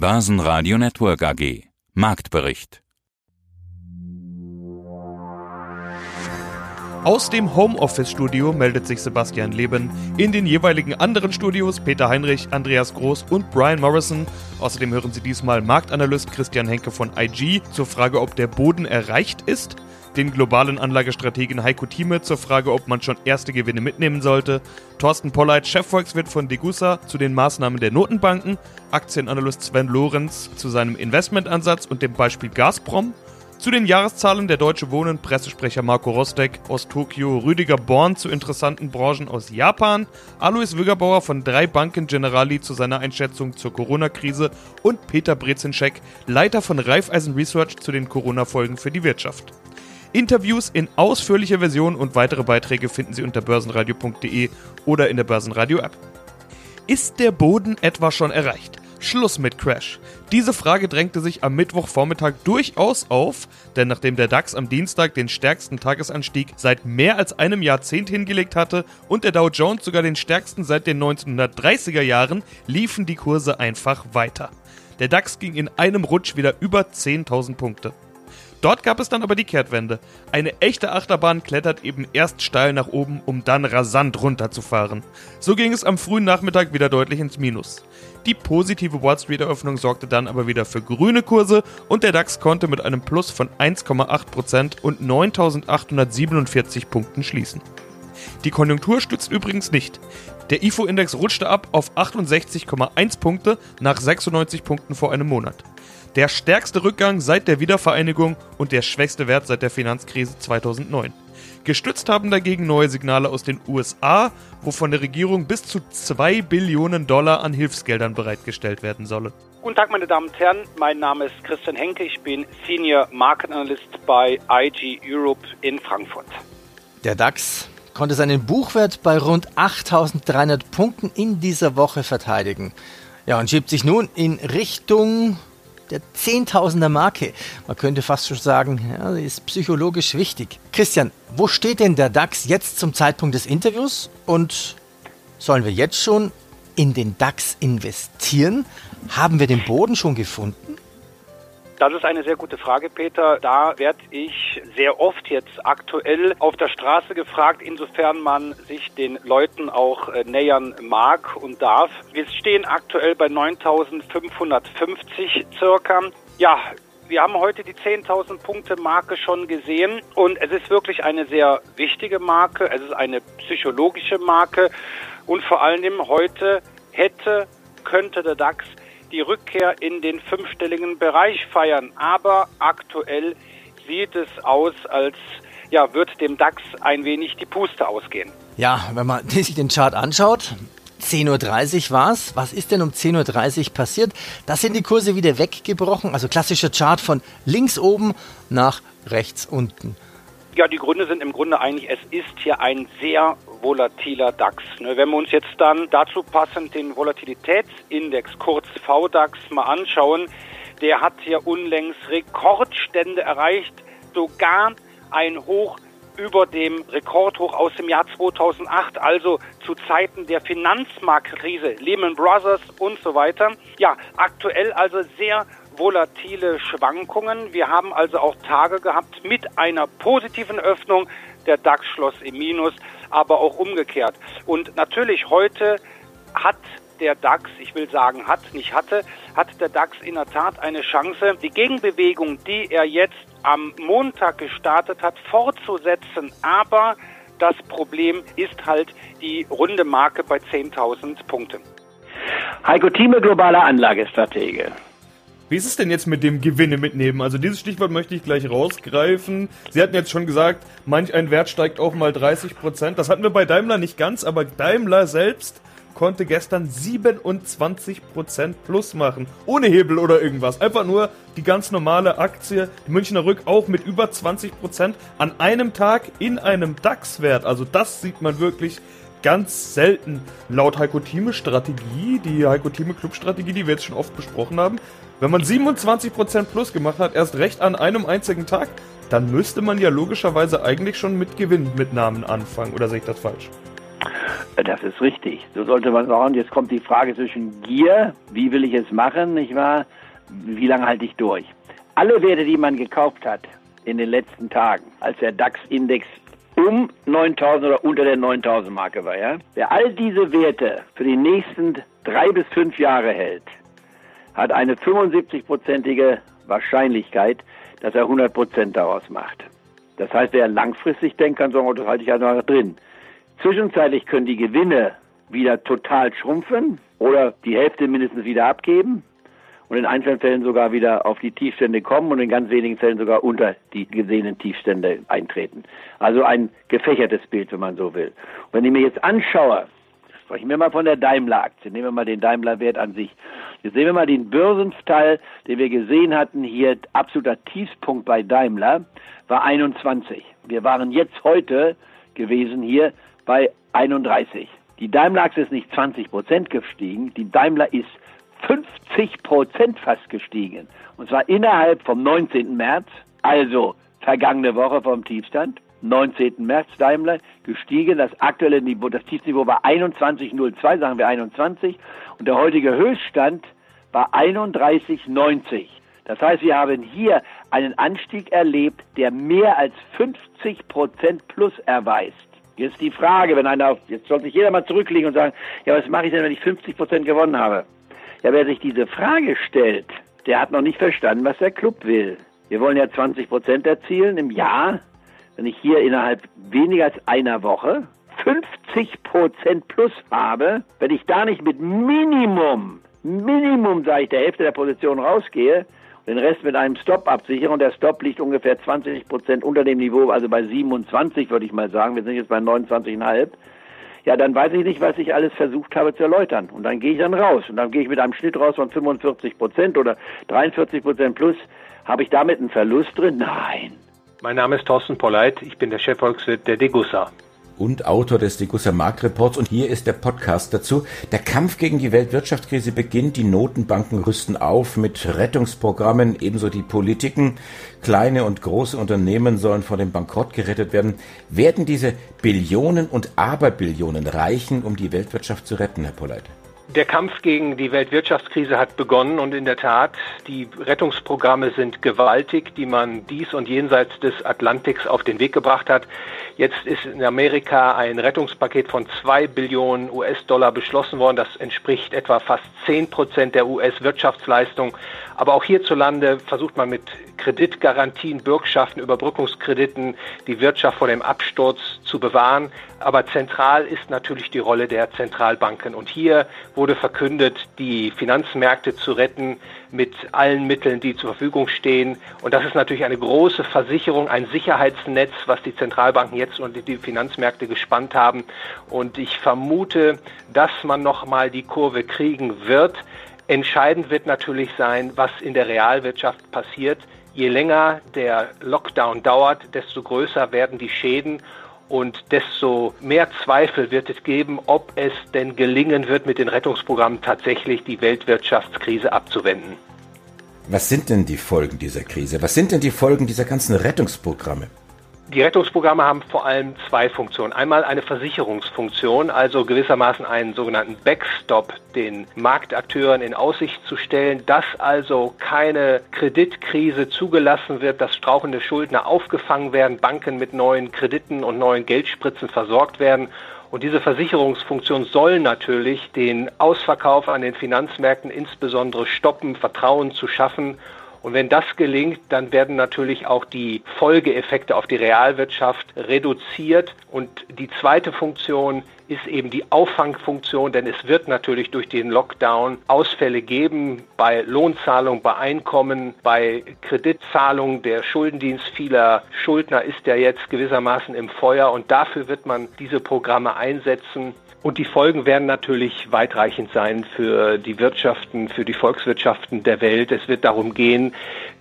Börsenradio Network AG. Marktbericht. Aus dem Homeoffice-Studio meldet sich Sebastian Leben. In den jeweiligen anderen Studios Peter Heinrich, Andreas Groß und Brian Morrison. Außerdem hören Sie diesmal Marktanalyst Christian Henke von IG zur Frage, ob der Boden erreicht ist den globalen Anlagestrategen Heiko Thieme zur Frage, ob man schon erste Gewinne mitnehmen sollte, Thorsten Polleit, Chefvolkswirt von Degussa, zu den Maßnahmen der Notenbanken, Aktienanalyst Sven Lorenz zu seinem Investmentansatz und dem Beispiel Gazprom, zu den Jahreszahlen. Der Deutsche Wohnen, Pressesprecher Marco Rostek aus Tokio, Rüdiger Born zu interessanten Branchen aus Japan, Alois Wüggerbauer von drei Banken Generali zu seiner Einschätzung zur Corona-Krise. Und Peter Brezinschek, Leiter von Raiffeisen Research zu den Corona-Folgen für die Wirtschaft. Interviews in ausführlicher Version und weitere Beiträge finden Sie unter börsenradio.de oder in der Börsenradio-App. Ist der Boden etwa schon erreicht? Schluss mit Crash. Diese Frage drängte sich am Mittwochvormittag durchaus auf, denn nachdem der DAX am Dienstag den stärksten Tagesanstieg seit mehr als einem Jahrzehnt hingelegt hatte und der Dow Jones sogar den stärksten seit den 1930er Jahren, liefen die Kurse einfach weiter. Der DAX ging in einem Rutsch wieder über 10.000 Punkte. Dort gab es dann aber die Kehrtwende. Eine echte Achterbahn klettert eben erst steil nach oben, um dann rasant runterzufahren. So ging es am frühen Nachmittag wieder deutlich ins Minus. Die positive Wall Street Eröffnung sorgte dann aber wieder für grüne Kurse und der DAX konnte mit einem Plus von 1,8% und 9.847 Punkten schließen. Die Konjunktur stützt übrigens nicht. Der IFO-Index rutschte ab auf 68,1 Punkte nach 96 Punkten vor einem Monat. Der stärkste Rückgang seit der Wiedervereinigung und der schwächste Wert seit der Finanzkrise 2009. Gestützt haben dagegen neue Signale aus den USA, wo von der Regierung bis zu 2 Billionen Dollar an Hilfsgeldern bereitgestellt werden sollen. Guten Tag, meine Damen und Herren. Mein Name ist Christian Henke. Ich bin Senior Market Analyst bei IG Europe in Frankfurt. Der DAX konnte seinen Buchwert bei rund 8300 Punkten in dieser Woche verteidigen. Ja, und schiebt sich nun in Richtung der Zehntausender Marke. Man könnte fast schon sagen, ja, die ist psychologisch wichtig. Christian, wo steht denn der DAX jetzt zum Zeitpunkt des Interviews? Und sollen wir jetzt schon in den DAX investieren? Haben wir den Boden schon gefunden? Das ist eine sehr gute Frage, Peter. Da werde ich sehr oft jetzt aktuell auf der Straße gefragt, insofern man sich den Leuten auch äh, nähern mag und darf. Wir stehen aktuell bei 9550 circa. Ja, wir haben heute die 10.000 Punkte Marke schon gesehen und es ist wirklich eine sehr wichtige Marke. Es ist eine psychologische Marke und vor allem heute hätte, könnte der DAX die Rückkehr in den fünfstelligen Bereich feiern. Aber aktuell sieht es aus, als ja, wird dem DAX ein wenig die Puste ausgehen. Ja, wenn man sich den Chart anschaut, 10.30 Uhr war es. Was ist denn um 10.30 Uhr passiert? Da sind die Kurse wieder weggebrochen. Also klassischer Chart von links oben nach rechts unten. Ja, die Gründe sind im Grunde eigentlich, es ist hier ein sehr volatiler DAX. Ne, wenn wir uns jetzt dann dazu passend den Volatilitätsindex, kurz VDAX, mal anschauen, der hat hier unlängst Rekordstände erreicht, sogar ein Hoch über dem Rekordhoch aus dem Jahr 2008, also zu Zeiten der Finanzmarktkrise, Lehman Brothers und so weiter. Ja, aktuell also sehr volatile Schwankungen. Wir haben also auch Tage gehabt mit einer positiven Öffnung. Der DAX schloss im Minus, aber auch umgekehrt. Und natürlich heute hat der DAX, ich will sagen hat, nicht hatte, hat der DAX in der Tat eine Chance, die Gegenbewegung, die er jetzt am Montag gestartet hat, fortzusetzen. Aber das Problem ist halt die runde Marke bei 10.000 Punkten. Heiko Thieme, globaler Anlagestratege. Wie ist es denn jetzt mit dem Gewinne mitnehmen? Also dieses Stichwort möchte ich gleich rausgreifen. Sie hatten jetzt schon gesagt, manch ein Wert steigt auch mal 30 Prozent. Das hatten wir bei Daimler nicht ganz, aber Daimler selbst konnte gestern 27% plus machen. Ohne Hebel oder irgendwas. Einfach nur die ganz normale Aktie, die Münchner Rück auch mit über 20% an einem Tag in einem DAX-Wert. Also das sieht man wirklich ganz selten. Laut Heiko Thieme Strategie, die Heiko Thieme Club Strategie, die wir jetzt schon oft besprochen haben, wenn man 27% plus gemacht hat, erst recht an einem einzigen Tag, dann müsste man ja logischerweise eigentlich schon mit Gewinn mit Namen anfangen. Oder sehe ich das falsch? Das ist richtig. So sollte man sagen. Jetzt kommt die Frage zwischen Gier, wie will ich es machen, nicht wahr? Wie lange halte ich durch? Alle Werte, die man gekauft hat in den letzten Tagen, als der DAX-Index um 9000 oder unter der 9000 Marke war, ja? Wer all diese Werte für die nächsten drei bis fünf Jahre hält, hat eine 75-prozentige Wahrscheinlichkeit, dass er 100 Prozent daraus macht. Das heißt, wer langfristig denkt, kann sagen, oh, das halte ich also noch drin. Zwischenzeitlich können die Gewinne wieder total schrumpfen oder die Hälfte mindestens wieder abgeben und in einzelnen Fällen sogar wieder auf die Tiefstände kommen und in ganz wenigen Fällen sogar unter die gesehenen Tiefstände eintreten. Also ein gefächertes Bild, wenn man so will. Und wenn ich mir jetzt anschaue, sprechen wir mal von der Daimler-Aktie, nehmen wir mal den Daimler-Wert an sich. Jetzt sehen wir mal den Börsenteil, den wir gesehen hatten, hier absoluter Tiefspunkt bei Daimler war 21. Wir waren jetzt heute gewesen hier bei 31. Die Daimler-Aktie ist nicht 20 Prozent gestiegen, die Daimler ist 50 Prozent fast gestiegen. Und zwar innerhalb vom 19. März, also vergangene Woche vom Tiefstand. 19. März Daimler gestiegen. Das aktuelle Niveau, das Tiefniveau war 21,02, sagen wir 21. Und der heutige Höchststand war 31,90. Das heißt, wir haben hier einen Anstieg erlebt, der mehr als 50 Prozent plus erweist. Jetzt die Frage, wenn einer, jetzt sollte sich jeder mal zurücklegen und sagen, ja, was mache ich denn, wenn ich 50 Prozent gewonnen habe? Ja, wer sich diese Frage stellt, der hat noch nicht verstanden, was der Club will. Wir wollen ja 20 Prozent erzielen im Jahr. Wenn ich hier innerhalb weniger als einer Woche 50 Prozent plus habe, wenn ich da nicht mit Minimum, Minimum, sage ich, der Hälfte der Position rausgehe, den Rest mit einem Stop absichere und der Stop liegt ungefähr 20 Prozent unter dem Niveau, also bei 27 würde ich mal sagen, wir sind jetzt bei 29,5, ja, dann weiß ich nicht, was ich alles versucht habe zu erläutern. Und dann gehe ich dann raus. Und dann gehe ich mit einem Schnitt raus von 45 Prozent oder 43 Prozent plus. Habe ich damit einen Verlust drin? Nein. Mein Name ist Thorsten Polleit. Ich bin der Chefvolkswirt der Degussa und Autor des Degussa Marktreports. Und hier ist der Podcast dazu. Der Kampf gegen die Weltwirtschaftskrise beginnt. Die Notenbanken rüsten auf mit Rettungsprogrammen, ebenso die Politiken. Kleine und große Unternehmen sollen vor dem Bankrott gerettet werden. Werden diese Billionen und Aberbillionen reichen, um die Weltwirtschaft zu retten, Herr Polleit? Der Kampf gegen die Weltwirtschaftskrise hat begonnen und in der Tat, die Rettungsprogramme sind gewaltig, die man dies und jenseits des Atlantiks auf den Weg gebracht hat. Jetzt ist in Amerika ein Rettungspaket von zwei Billionen US-Dollar beschlossen worden. Das entspricht etwa fast zehn Prozent der US-Wirtschaftsleistung. Aber auch hierzulande versucht man mit Kreditgarantien, Bürgschaften, Überbrückungskrediten die Wirtschaft vor dem Absturz zu bewahren. Aber zentral ist natürlich die Rolle der Zentralbanken. Und hier wurde verkündet, die Finanzmärkte zu retten mit allen Mitteln, die zur Verfügung stehen. Und das ist natürlich eine große Versicherung, ein Sicherheitsnetz, was die Zentralbanken jetzt und die Finanzmärkte gespannt haben. Und ich vermute, dass man noch mal die Kurve kriegen wird. Entscheidend wird natürlich sein, was in der Realwirtschaft passiert. Je länger der Lockdown dauert, desto größer werden die Schäden und desto mehr Zweifel wird es geben, ob es denn gelingen wird, mit den Rettungsprogrammen tatsächlich die Weltwirtschaftskrise abzuwenden. Was sind denn die Folgen dieser Krise? Was sind denn die Folgen dieser ganzen Rettungsprogramme? Die Rettungsprogramme haben vor allem zwei Funktionen. Einmal eine Versicherungsfunktion, also gewissermaßen einen sogenannten Backstop den Marktakteuren in Aussicht zu stellen, dass also keine Kreditkrise zugelassen wird, dass strauchende Schuldner aufgefangen werden, Banken mit neuen Krediten und neuen Geldspritzen versorgt werden und diese Versicherungsfunktion soll natürlich den Ausverkauf an den Finanzmärkten insbesondere stoppen, Vertrauen zu schaffen und wenn das gelingt, dann werden natürlich auch die Folgeeffekte auf die Realwirtschaft reduziert. Und die zweite Funktion ist eben die Auffangfunktion, denn es wird natürlich durch den Lockdown Ausfälle geben bei Lohnzahlung, bei Einkommen, bei Kreditzahlung. Der Schuldendienst vieler Schuldner ist ja jetzt gewissermaßen im Feuer und dafür wird man diese Programme einsetzen. Und die Folgen werden natürlich weitreichend sein für die Wirtschaften, für die Volkswirtschaften der Welt. Es wird darum gehen,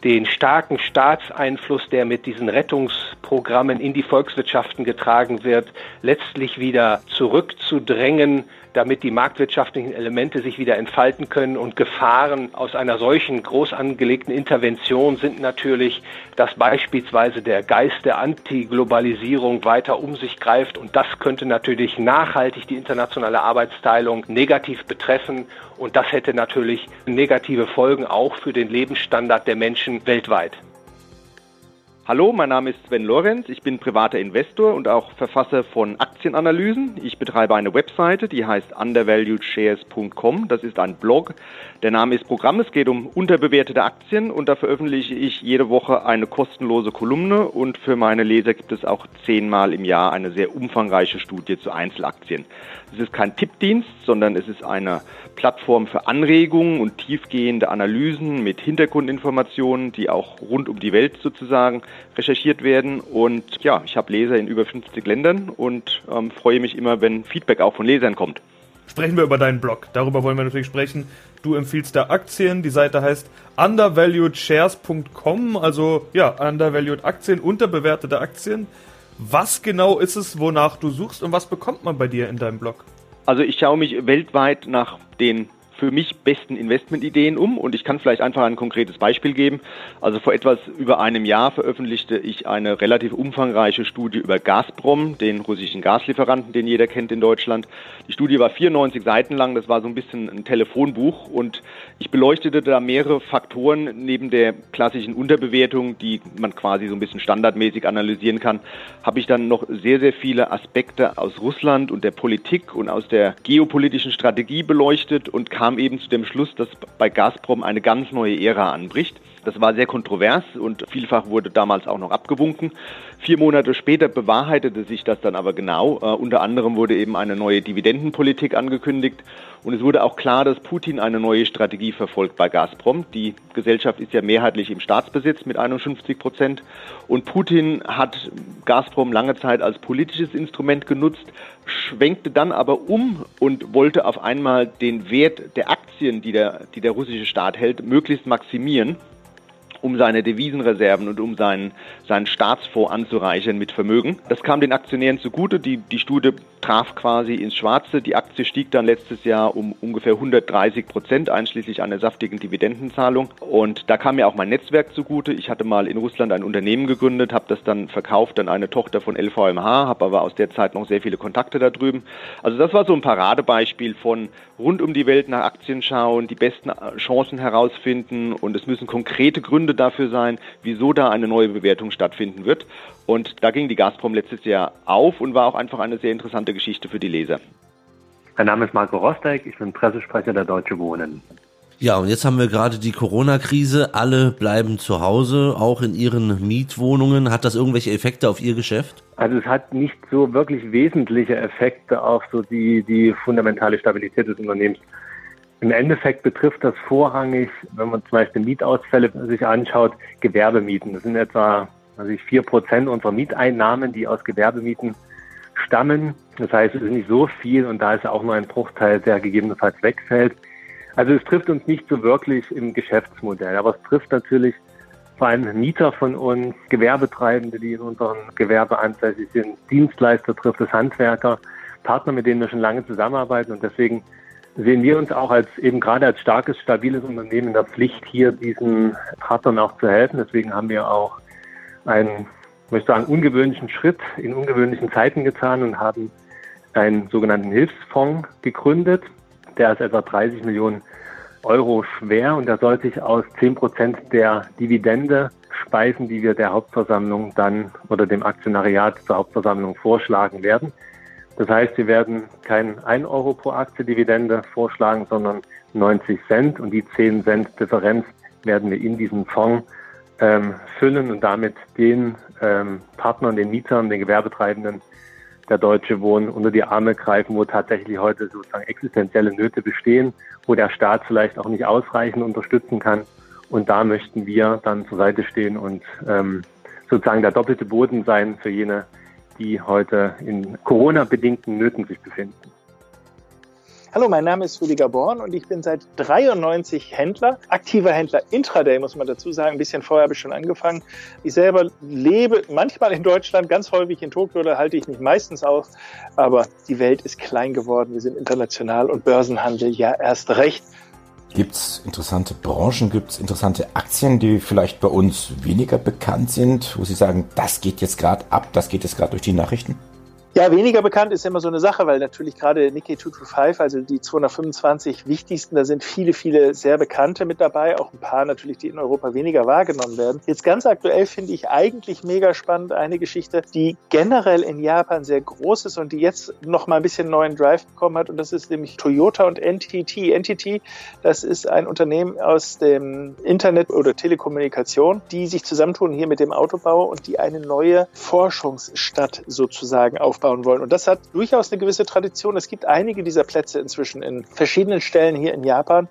den starken Staatseinfluss, der mit diesen Rettungsprogrammen in die Volkswirtschaften getragen wird, letztlich wieder zurück zurückzudrängen, damit die marktwirtschaftlichen Elemente sich wieder entfalten können. Und Gefahren aus einer solchen groß angelegten Intervention sind natürlich, dass beispielsweise der Geist der Antiglobalisierung weiter um sich greift. Und das könnte natürlich nachhaltig die internationale Arbeitsteilung negativ betreffen. Und das hätte natürlich negative Folgen auch für den Lebensstandard der Menschen weltweit. Hallo, mein Name ist Sven Lorenz. Ich bin privater Investor und auch Verfasser von Aktienanalysen. Ich betreibe eine Webseite, die heißt undervaluedshares.com. Das ist ein Blog. Der Name ist Programm. Es geht um unterbewertete Aktien und da veröffentliche ich jede Woche eine kostenlose Kolumne und für meine Leser gibt es auch zehnmal im Jahr eine sehr umfangreiche Studie zu Einzelaktien. Es ist kein Tippdienst, sondern es ist eine Plattform für Anregungen und tiefgehende Analysen mit Hintergrundinformationen, die auch rund um die Welt sozusagen recherchiert werden. Und ja, ich habe Leser in über 50 Ländern und ähm, freue mich immer, wenn Feedback auch von Lesern kommt. Sprechen wir über deinen Blog. Darüber wollen wir natürlich sprechen. Du empfiehlst da Aktien. Die Seite heißt undervaluedshares.com, also ja, undervalued Aktien, unterbewertete Aktien. Was genau ist es, wonach du suchst und was bekommt man bei dir in deinem Blog? Also ich schaue mich weltweit nach den für mich besten Investmentideen um und ich kann vielleicht einfach ein konkretes Beispiel geben. Also vor etwas über einem Jahr veröffentlichte ich eine relativ umfangreiche Studie über Gazprom, den russischen Gaslieferanten, den jeder kennt in Deutschland. Die Studie war 94 Seiten lang, das war so ein bisschen ein Telefonbuch und ich beleuchtete da mehrere Faktoren neben der klassischen Unterbewertung, die man quasi so ein bisschen standardmäßig analysieren kann, habe ich dann noch sehr, sehr viele Aspekte aus Russland und der Politik und aus der geopolitischen Strategie beleuchtet und kam kam eben zu dem Schluss, dass bei Gazprom eine ganz neue Ära anbricht. Das war sehr kontrovers und vielfach wurde damals auch noch abgewunken. Vier Monate später bewahrheitete sich das dann aber genau. Uh, unter anderem wurde eben eine neue Dividendenpolitik angekündigt und es wurde auch klar, dass Putin eine neue Strategie verfolgt bei Gazprom. Die Gesellschaft ist ja mehrheitlich im Staatsbesitz mit 51 Prozent und Putin hat Gazprom lange Zeit als politisches Instrument genutzt, schwenkte dann aber um und wollte auf einmal den Wert der Aktien, die der, die der russische Staat hält, möglichst maximieren um seine Devisenreserven und um seinen, seinen Staatsfonds anzureichern mit Vermögen. Das kam den Aktionären zugute. Die, die Studie traf quasi ins Schwarze. Die Aktie stieg dann letztes Jahr um ungefähr 130 Prozent, einschließlich einer saftigen Dividendenzahlung. Und da kam mir auch mein Netzwerk zugute. Ich hatte mal in Russland ein Unternehmen gegründet, habe das dann verkauft an eine Tochter von LVMH, habe aber aus der Zeit noch sehr viele Kontakte da drüben. Also das war so ein Paradebeispiel von rund um die Welt nach Aktien schauen, die besten Chancen herausfinden und es müssen konkrete Gründe dafür sein, wieso da eine neue Bewertung stattfinden wird. Und da ging die Gazprom letztes Jahr auf und war auch einfach eine sehr interessante Geschichte für die Leser. Mein Name ist Marco Rostek, ich bin Pressesprecher der Deutsche Wohnen. Ja, und jetzt haben wir gerade die Corona-Krise. Alle bleiben zu Hause, auch in ihren Mietwohnungen. Hat das irgendwelche Effekte auf Ihr Geschäft? Also es hat nicht so wirklich wesentliche Effekte auf so die, die fundamentale Stabilität des Unternehmens. Im Endeffekt betrifft das vorrangig, wenn man zum Beispiel Mietausfälle sich anschaut, Gewerbemieten. Das sind etwa also vier Prozent unserer Mieteinnahmen, die aus Gewerbemieten stammen. Das heißt, es ist nicht so viel und da ist auch nur ein Bruchteil, der gegebenenfalls wegfällt. Also es trifft uns nicht so wirklich im Geschäftsmodell, aber es trifft natürlich vor allem Mieter von uns, Gewerbetreibende, die in unserem Gewerbe ansässig sind, Dienstleister trifft es, Handwerker, Partner, mit denen wir schon lange zusammenarbeiten und deswegen sehen wir uns auch als eben gerade als starkes, stabiles Unternehmen in der Pflicht, hier diesen Partnern auch zu helfen. Deswegen haben wir auch einen, möchte sagen, ungewöhnlichen Schritt in ungewöhnlichen Zeiten getan und haben einen sogenannten Hilfsfonds gegründet, der ist etwa 30 Millionen Euro schwer und der soll sich aus 10 Prozent der Dividende speisen, die wir der Hauptversammlung dann oder dem Aktionariat zur Hauptversammlung vorschlagen werden. Das heißt, wir werden kein 1 Euro pro Aktie Dividende vorschlagen, sondern 90 Cent und die 10 Cent Differenz werden wir in diesen Fonds ähm, füllen und damit den ähm, Partnern, den Mietern, den Gewerbetreibenden der Deutsche Wohnen unter die Arme greifen, wo tatsächlich heute sozusagen existenzielle Nöte bestehen, wo der Staat vielleicht auch nicht ausreichend unterstützen kann. Und da möchten wir dann zur Seite stehen und ähm, sozusagen der doppelte Boden sein für jene, die heute in Corona-bedingten Nöten sich befinden. Hallo, mein Name ist Rüdiger Born und ich bin seit 93 Händler, aktiver Händler Intraday, muss man dazu sagen. Ein bisschen vorher habe ich schon angefangen. Ich selber lebe manchmal in Deutschland, ganz häufig in Tokio, da halte ich mich meistens auf. Aber die Welt ist klein geworden, wir sind international und Börsenhandel ja erst recht. Gibt es interessante Branchen, gibt es interessante Aktien, die vielleicht bei uns weniger bekannt sind, wo Sie sagen, das geht jetzt gerade ab, das geht jetzt gerade durch die Nachrichten? Ja, weniger bekannt ist immer so eine Sache, weil natürlich gerade Nikkei 225, also die 225 wichtigsten, da sind viele, viele sehr bekannte mit dabei, auch ein paar natürlich, die in Europa weniger wahrgenommen werden. Jetzt ganz aktuell finde ich eigentlich mega spannend eine Geschichte, die generell in Japan sehr groß ist und die jetzt noch mal ein bisschen neuen Drive bekommen hat und das ist nämlich Toyota und NTT. NTT, das ist ein Unternehmen aus dem Internet oder Telekommunikation, die sich zusammentun hier mit dem Autobau und die eine neue Forschungsstadt sozusagen auf aufbauen wollen. Und das hat durchaus eine gewisse Tradition. Es gibt einige dieser Plätze inzwischen in verschiedenen Stellen hier in Japan,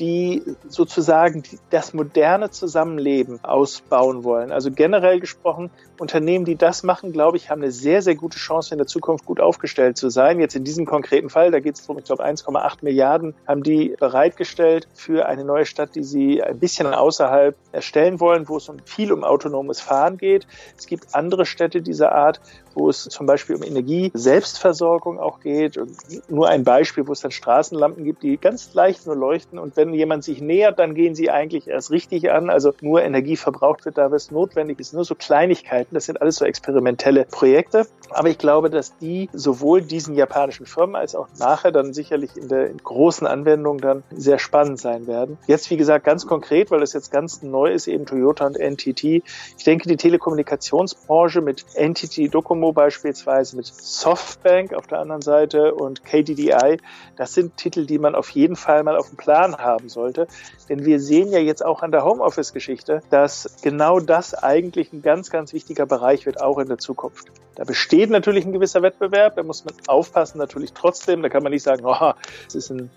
die sozusagen das moderne Zusammenleben ausbauen wollen. Also generell gesprochen, Unternehmen, die das machen, glaube ich, haben eine sehr, sehr gute Chance, in der Zukunft gut aufgestellt zu sein. Jetzt in diesem konkreten Fall, da geht es darum, ich glaube, 1,8 Milliarden haben die bereitgestellt für eine neue Stadt, die sie ein bisschen außerhalb erstellen wollen, wo es um viel um autonomes Fahren geht. Es gibt andere Städte dieser Art, wo es zum Beispiel um Energie-Selbstversorgung auch geht. Und nur ein Beispiel, wo es dann Straßenlampen gibt, die ganz leicht nur leuchten und wenn jemand sich nähert, dann gehen sie eigentlich erst richtig an. Also nur Energie verbraucht wird, da was notwendig ist. Nur so Kleinigkeiten. Das sind alles so experimentelle Projekte. Aber ich glaube, dass die sowohl diesen japanischen Firmen als auch nachher dann sicherlich in der großen Anwendung dann sehr spannend sein werden. Jetzt, wie gesagt, ganz konkret, weil das jetzt ganz neu ist, eben Toyota und NTT. Ich denke, die Telekommunikationsbranche mit NTT Docomo beispielsweise, mit Softbank auf der anderen Seite und KDDI, das sind Titel, die man auf jeden Fall mal auf dem Plan haben haben sollte. Denn wir sehen ja jetzt auch an der Homeoffice-Geschichte, dass genau das eigentlich ein ganz, ganz wichtiger Bereich wird, auch in der Zukunft. Da besteht natürlich ein gewisser Wettbewerb, da muss man aufpassen natürlich trotzdem. Da kann man nicht sagen, oh, es ist ein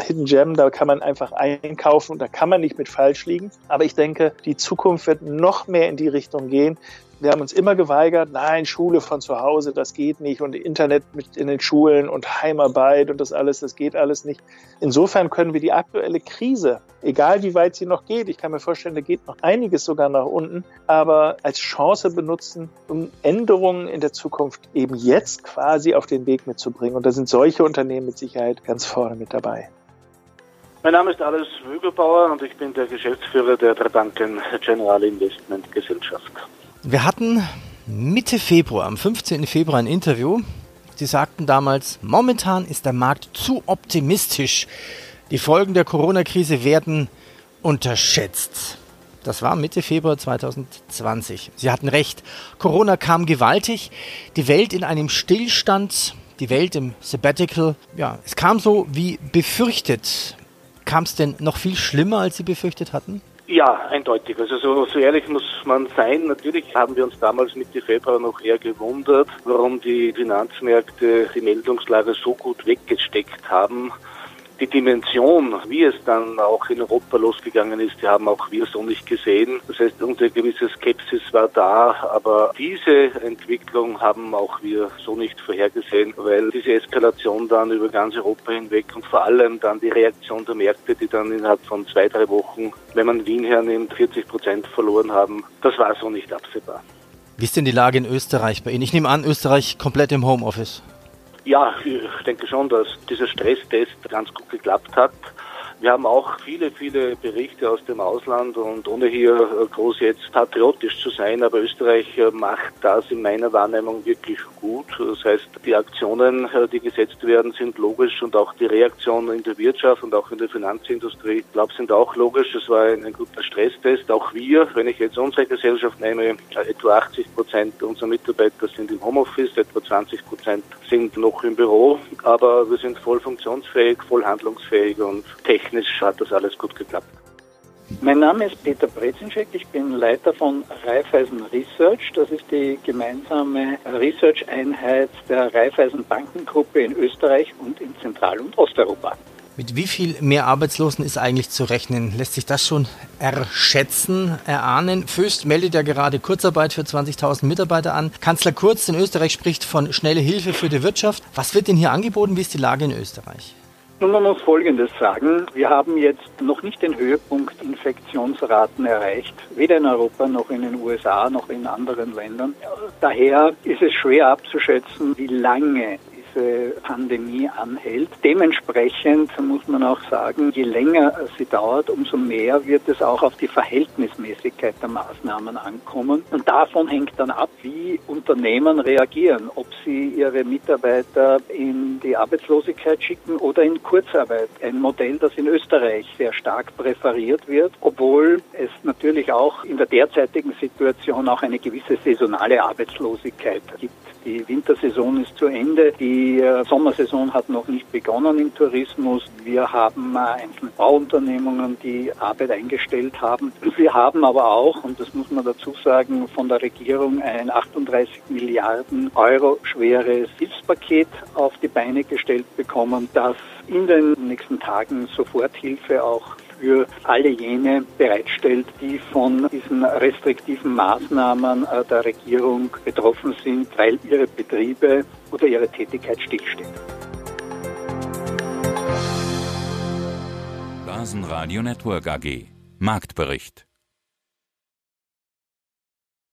Hidden Gem, da kann man einfach einkaufen und da kann man nicht mit falsch liegen. Aber ich denke, die Zukunft wird noch mehr in die Richtung gehen, wir haben uns immer geweigert, nein, Schule von zu Hause, das geht nicht und Internet mit in den Schulen und Heimarbeit und das alles, das geht alles nicht. Insofern können wir die aktuelle Krise, egal wie weit sie noch geht, ich kann mir vorstellen, da geht noch einiges sogar nach unten, aber als Chance benutzen, um Änderungen in der Zukunft eben jetzt quasi auf den Weg mitzubringen. Und da sind solche Unternehmen mit Sicherheit ganz vorne mit dabei. Mein Name ist Alice Wögelbauer und ich bin der Geschäftsführer der Trabanken General Investment Gesellschaft. Wir hatten Mitte Februar, am 15. Februar ein Interview. Sie sagten damals, momentan ist der Markt zu optimistisch. Die Folgen der Corona-Krise werden unterschätzt. Das war Mitte Februar 2020. Sie hatten recht. Corona kam gewaltig. Die Welt in einem Stillstand. Die Welt im Sabbatical. Ja, es kam so wie befürchtet. Kam es denn noch viel schlimmer, als Sie befürchtet hatten? Ja, eindeutig. Also so, so ehrlich muss man sein. Natürlich haben wir uns damals Mitte Februar noch eher gewundert, warum die Finanzmärkte die Meldungslage so gut weggesteckt haben die Dimension, wie es dann auch in Europa losgegangen ist, die haben auch wir so nicht gesehen. Das heißt, unsere gewisse Skepsis war da, aber diese Entwicklung haben auch wir so nicht vorhergesehen, weil diese Eskalation dann über ganz Europa hinweg und vor allem dann die Reaktion der Märkte, die dann innerhalb von zwei, drei Wochen, wenn man Wien hernimmt, 40 Prozent verloren haben, das war so nicht absehbar. Wie ist denn die Lage in Österreich bei Ihnen? Ich nehme an, Österreich komplett im Homeoffice. Ja, ich denke schon, dass dieser Stresstest ganz gut geklappt hat. Wir haben auch viele, viele Berichte aus dem Ausland und ohne hier groß jetzt patriotisch zu sein, aber Österreich macht das in meiner Wahrnehmung wirklich gut. Das heißt, die Aktionen, die gesetzt werden, sind logisch und auch die Reaktionen in der Wirtschaft und auch in der Finanzindustrie, ich glaube, sind auch logisch. Es war ein guter Stresstest. Auch wir, wenn ich jetzt unsere Gesellschaft nehme, etwa 80 Prozent unserer Mitarbeiter sind im Homeoffice, etwa 20 Prozent sind noch im Büro, aber wir sind voll funktionsfähig, voll handlungsfähig und technisch technisch hat das alles gut geklappt. Mein Name ist Peter Brezinschek, ich bin Leiter von Raiffeisen Research. Das ist die gemeinsame Research-Einheit der Raiffeisen Bankengruppe in Österreich und in Zentral- und Osteuropa. Mit wie viel mehr Arbeitslosen ist eigentlich zu rechnen? Lässt sich das schon erschätzen, erahnen? Föst meldet ja gerade Kurzarbeit für 20.000 Mitarbeiter an. Kanzler Kurz in Österreich spricht von schnelle Hilfe für die Wirtschaft. Was wird denn hier angeboten? Wie ist die Lage in Österreich? Nun, man muss Folgendes sagen. Wir haben jetzt noch nicht den Höhepunkt Infektionsraten erreicht, weder in Europa noch in den USA noch in anderen Ländern. Daher ist es schwer abzuschätzen, wie lange diese Pandemie anhält. Dementsprechend muss man auch sagen, je länger sie dauert, umso mehr wird es auch auf die Verhältnismäßigkeit der Maßnahmen ankommen. Und davon hängt dann ab, wie Unternehmen reagieren, ob sie ihre Mitarbeiter in die Arbeitslosigkeit schicken oder in Kurzarbeit. Ein Modell, das in Österreich sehr stark präferiert wird, obwohl es natürlich auch in der derzeitigen Situation auch eine gewisse saisonale Arbeitslosigkeit gibt. Die Wintersaison ist zu Ende. Die äh, Sommersaison hat noch nicht begonnen im Tourismus. Wir haben äh, einzelne Bauunternehmungen, die Arbeit eingestellt haben. Wir haben aber auch, und das muss man dazu sagen, von der Regierung ein 38 Milliarden Euro schweres Hilfspaket auf die Beine gestellt bekommen, das in den nächsten Tagen Soforthilfe auch für alle jene bereitstellt, die von diesen restriktiven Maßnahmen äh, der Regierung betroffen sind, weil ihre Betriebe oder ihre Tätigkeit stillsteht. Basen Radio Network AG Marktbericht